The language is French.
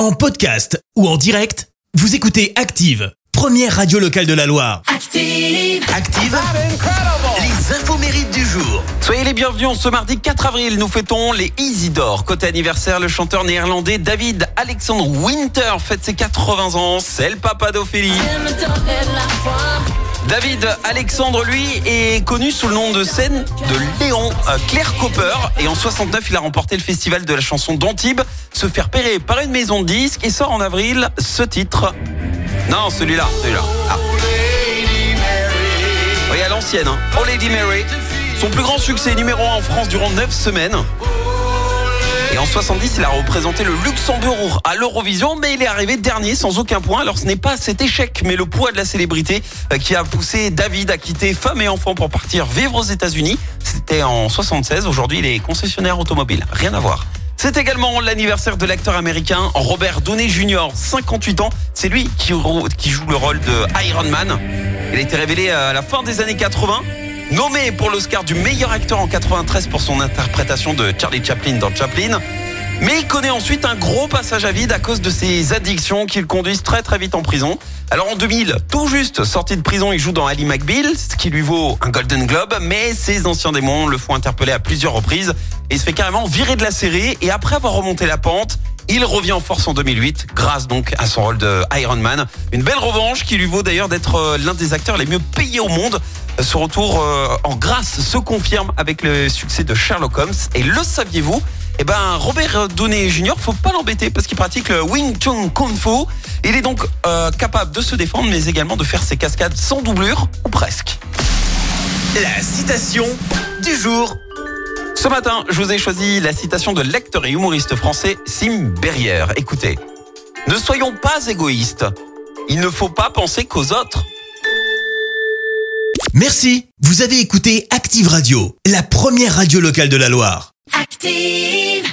En podcast ou en direct, vous écoutez Active, première radio locale de la Loire. Active. Active, les infos mérites du jour. Soyez les bienvenus en ce mardi 4 avril. Nous fêtons les Isidore. Côté anniversaire, le chanteur néerlandais David Alexandre Winter fête ses 80 ans. C'est le papa d'Ophélie. David Alexandre, lui, est connu sous le nom de scène de Léon euh, Claire Copper. Et en 69, il a remporté le festival de la chanson d'Antibes, se faire repérer par une maison de disques et sort en avril ce titre. Non, celui-là, celui-là. Ah. Oui, à l'ancienne, hein. Oh Lady Mary. Son plus grand succès numéro 1 en France durant 9 semaines. En 70, il a représenté le Luxembourg à l'Eurovision, mais il est arrivé dernier sans aucun point. Alors ce n'est pas cet échec, mais le poids de la célébrité euh, qui a poussé David à quitter femme et enfant pour partir vivre aux États-Unis. C'était en 76. Aujourd'hui, il est concessionnaire automobile. Rien à voir. C'est également l'anniversaire de l'acteur américain Robert Downey Jr., 58 ans. C'est lui qui, qui joue le rôle de Iron Man. Il a été révélé à la fin des années 80. Nommé pour l'Oscar du meilleur acteur en 93 pour son interprétation de Charlie Chaplin dans Chaplin. Mais il connaît ensuite un gros passage à vide à cause de ses addictions qui le conduisent très très vite en prison. Alors en 2000, tout juste sorti de prison, il joue dans Ali McBeal, ce qui lui vaut un Golden Globe, mais ses anciens démons le font interpeller à plusieurs reprises et se fait carrément virer de la série et après avoir remonté la pente, il revient en force en 2008 grâce donc à son rôle de Iron Man. Une belle revanche qui lui vaut d'ailleurs d'être euh, l'un des acteurs les mieux payés au monde. Ce retour euh, en grâce se confirme avec le succès de Sherlock Holmes. Et le saviez-vous? Eh ben, Robert Downey Jr., faut pas l'embêter parce qu'il pratique le Wing Chun Kung Fu. Il est donc euh, capable de se défendre, mais également de faire ses cascades sans doublure, ou presque. La citation du jour. Ce matin, je vous ai choisi la citation de lecteur et humoriste français Sim Berrière. Écoutez, ne soyons pas égoïstes. Il ne faut pas penser qu'aux autres. Merci, vous avez écouté Active Radio, la première radio locale de la Loire. Active.